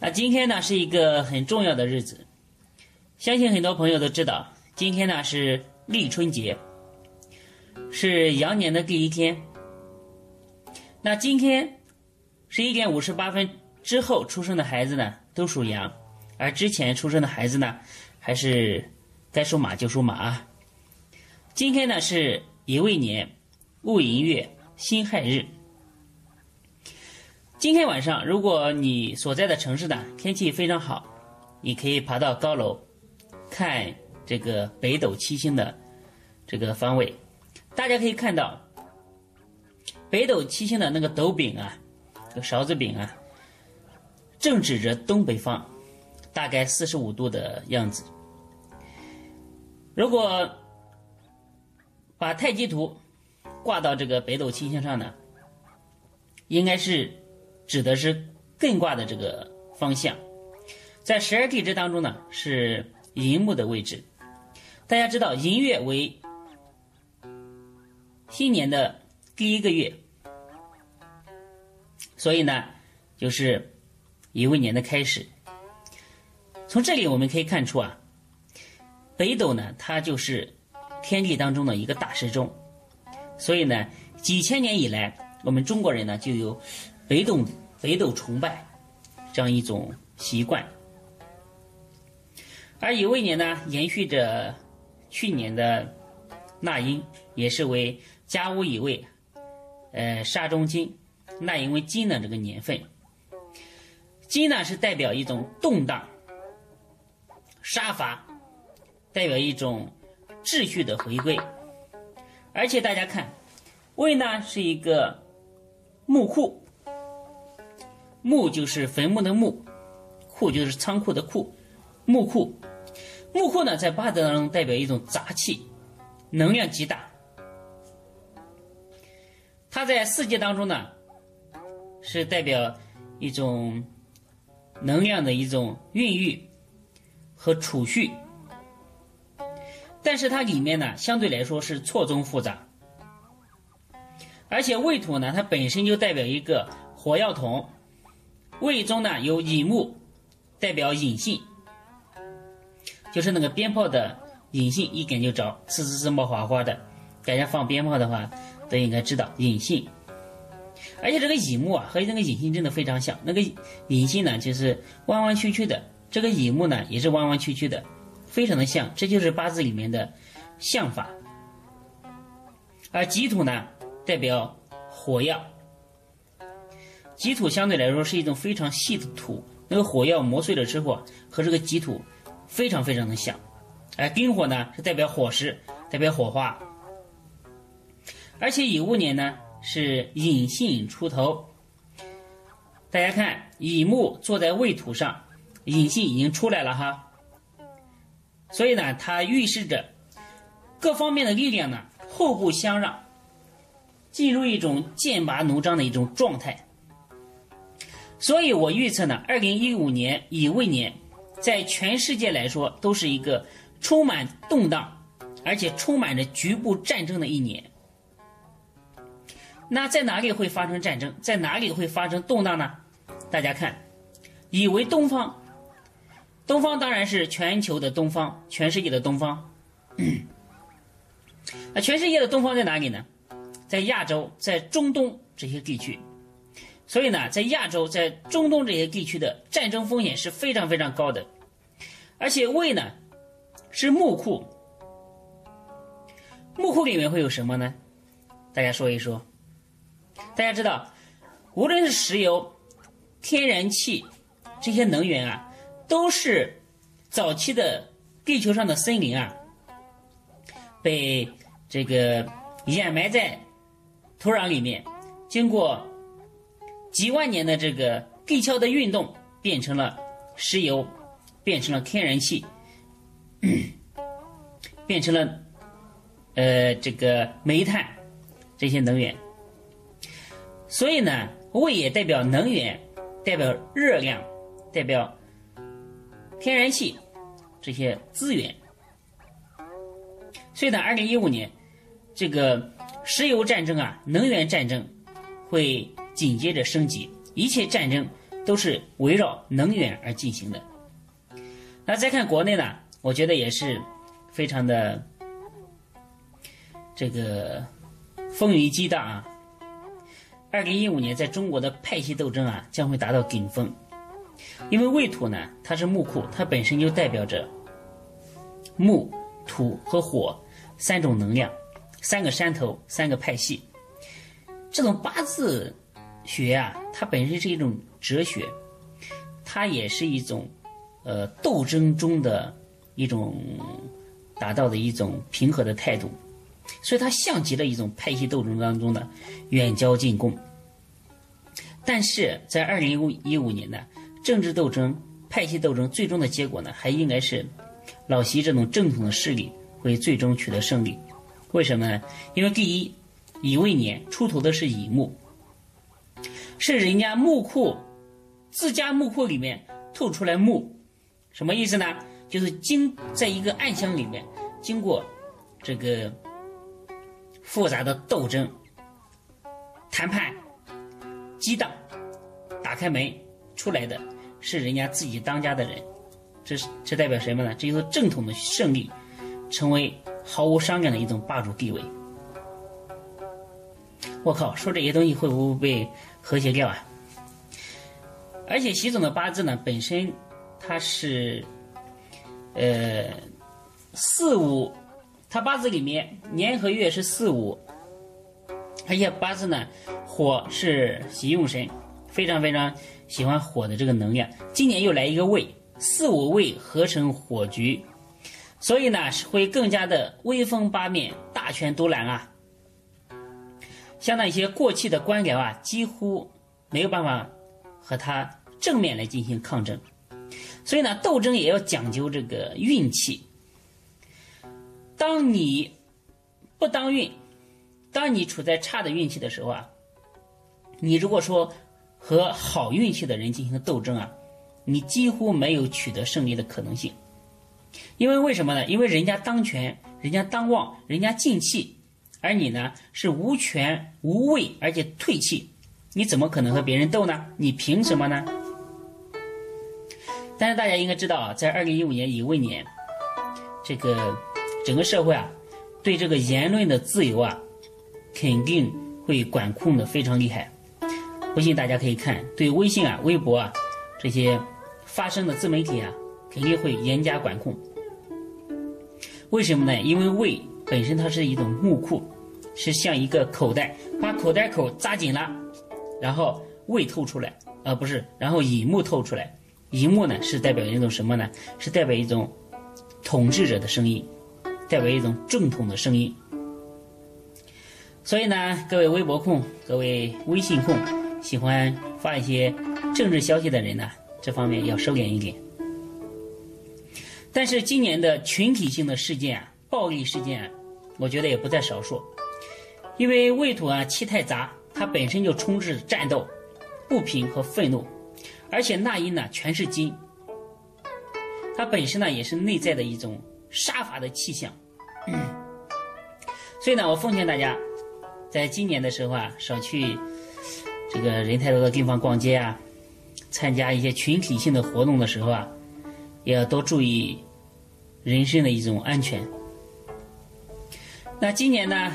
那今天呢是一个很重要的日子，相信很多朋友都知道，今天呢是立春节，是羊年的第一天。那今天十一点五十八分之后出生的孩子呢都属羊，而之前出生的孩子呢还是该属马就属马啊。今天呢是乙未年。戊寅月辛亥日，今天晚上，如果你所在的城市呢天气非常好，你可以爬到高楼看这个北斗七星的这个方位。大家可以看到，北斗七星的那个斗柄啊，这个勺子柄啊，正指着东北方，大概四十五度的样子。如果把太极图。挂到这个北斗七星上呢，应该是指的是艮卦的这个方向，在十二地支当中呢是寅木的位置。大家知道寅月为新年的第一个月，所以呢就是乙未年的开始。从这里我们可以看出啊，北斗呢它就是天地当中的一个大时钟。所以呢，几千年以来，我们中国人呢就有北斗北斗崇拜这样一种习惯。而乙未年呢，延续着去年的纳音，也是为甲午乙未，呃，杀中金，纳音为金的这个年份。金呢是代表一种动荡、杀伐，代表一种秩序的回归。而且大家看，魏呢是一个墓库，墓就是坟墓的墓，库就是仓库的库，墓库，墓库呢在八字当中代表一种杂气，能量极大。它在四季当中呢，是代表一种能量的一种孕育和储蓄。但是它里面呢，相对来说是错综复杂，而且未土呢，它本身就代表一个火药桶，胃中呢有乙木，代表隐性，就是那个鞭炮的隐性，一点就着，呲呲呲冒花花的，大家放鞭炮的话都应该知道隐性，而且这个乙木啊和那个隐性真的非常像，那个隐性呢就是弯弯曲曲的，这个乙木呢也是弯弯曲曲的。非常的像，这就是八字里面的相法。而己土呢，代表火药。己土相对来说是一种非常细的土，那个火药磨碎了之后，和这个己土非常非常的像。而丁火呢，是代表火石，代表火花。而且乙戊年呢，是隐性出头。大家看，乙木坐在未土上，隐性已经出来了哈。所以呢，它预示着各方面的力量呢互不相让，进入一种剑拔弩张的一种状态。所以我预测呢，二零一五年乙未年，在全世界来说都是一个充满动荡，而且充满着局部战争的一年。那在哪里会发生战争？在哪里会发生动荡呢？大家看，乙为东方。东方当然是全球的东方，全世界的东方。那全世界的东方在哪里呢？在亚洲，在中东这些地区。所以呢，在亚洲，在中东这些地区的战争风险是非常非常高的。而且胃呢，是木库。木库里面会有什么呢？大家说一说。大家知道，无论是石油、天然气这些能源啊。都是早期的地球上的森林啊，被这个掩埋在土壤里面，经过几万年的这个地壳的运动，变成了石油，变成了天然气，变成了呃这个煤炭这些能源。所以呢，胃也代表能源，代表热量，代表天然气这些资源。所以呢，二零一五年这个石油战争啊，能源战争会紧接着升级，一切战争都是围绕能源而进行的。那再看国内呢，我觉得也是非常的这个风云激荡啊。二零一五年，在中国的派系斗争啊，将会达到顶峰。因为未土呢，它是木库，它本身就代表着木、土和火三种能量，三个山头，三个派系。这种八字学啊，它本身是一种哲学，它也是一种呃斗争中的一种达到的一种平和的态度。所以它像极了一种派系斗争当中的远交近攻，但是在二零一五年呢，政治斗争、派系斗争最终的结果呢，还应该是老习这种正统的势力会最终取得胜利。为什么呢？因为第一，乙未年出土的是乙木，是人家木库自家木库里面透出来木，什么意思呢？就是经在一个暗箱里面经过这个。复杂的斗争、谈判、激荡，打开门出来的是人家自己当家的人，这是这代表什么呢？这就是正统的胜利，成为毫无商量的一种霸主地位。我靠，说这些东西会不会被和谐掉啊？而且习总的八字呢，本身它是呃四五。他八字里面年和月是四五，而且八字呢火是喜用神，非常非常喜欢火的这个能量。今年又来一个未，四五未合成火局，所以呢会更加的威风八面，大权独揽啊。像那些过气的官僚啊，几乎没有办法和他正面来进行抗争。所以呢，斗争也要讲究这个运气。当你不当运，当你处在差的运气的时候啊，你如果说和好运气的人进行斗争啊，你几乎没有取得胜利的可能性。因为为什么呢？因为人家当权，人家当旺，人家进气，而你呢是无权无位，而且退气，你怎么可能和别人斗呢？你凭什么呢？但是大家应该知道啊，在二零一五年乙未年，这个。整个社会啊，对这个言论的自由啊，肯定会管控的非常厉害。不信大家可以看，对微信啊、微博啊这些发声的自媒体啊，肯定会严加管控。为什么呢？因为胃本身它是一种木库，是像一个口袋，把口袋口扎紧了，然后胃透出来，啊不是，然后乙木透出来。乙木呢是代表一种什么呢？是代表一种统治者的声音。代表一种正统的声音，所以呢，各位微博控、各位微信控，喜欢发一些政治消息的人呢，这方面要收敛一点。但是今年的群体性的事件啊，暴力事件，我觉得也不在少数。因为未土啊气太杂，它本身就充斥战斗、不平和愤怒，而且纳音呢全是金，它本身呢也是内在的一种。杀伐的气象，所以呢，我奉劝大家，在今年的时候啊，少去这个人太多的地方逛街啊，参加一些群体性的活动的时候啊，也要多注意人身的一种安全。那今年呢，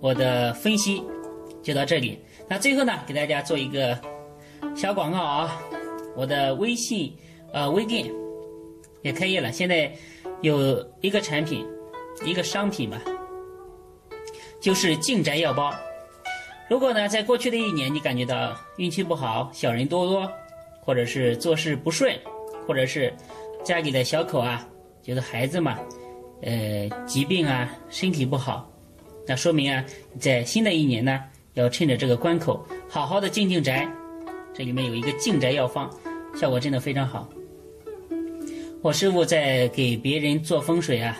我的分析就到这里。那最后呢，给大家做一个小广告啊，我的微信呃微店也开业了，现在。有一个产品，一个商品吧，就是净宅药包。如果呢，在过去的一年，你感觉到运气不好，小人多多，或者是做事不顺，或者是家里的小口啊，就是孩子嘛，呃，疾病啊，身体不好，那说明啊，在新的一年呢，要趁着这个关口，好好的静静宅。这里面有一个静宅药方，效果真的非常好。我师傅在给别人做风水啊，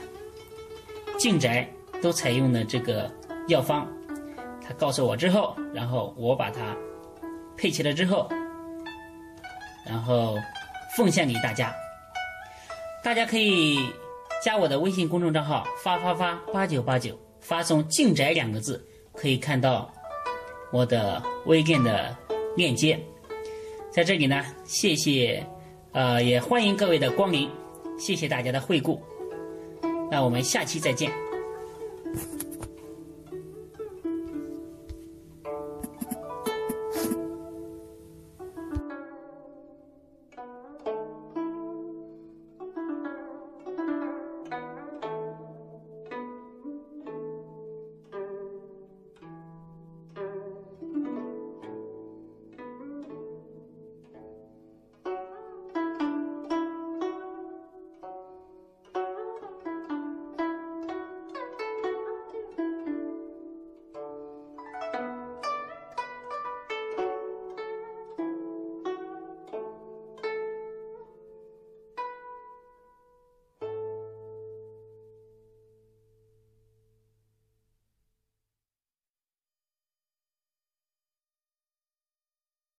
静宅都采用的这个药方，他告诉我之后，然后我把它配齐了之后，然后奉献给大家。大家可以加我的微信公众账号“发发发八九八九”，发送“静宅”两个字，可以看到我的微店的链接。在这里呢，谢谢。呃，也欢迎各位的光临，谢谢大家的惠顾，那我们下期再见。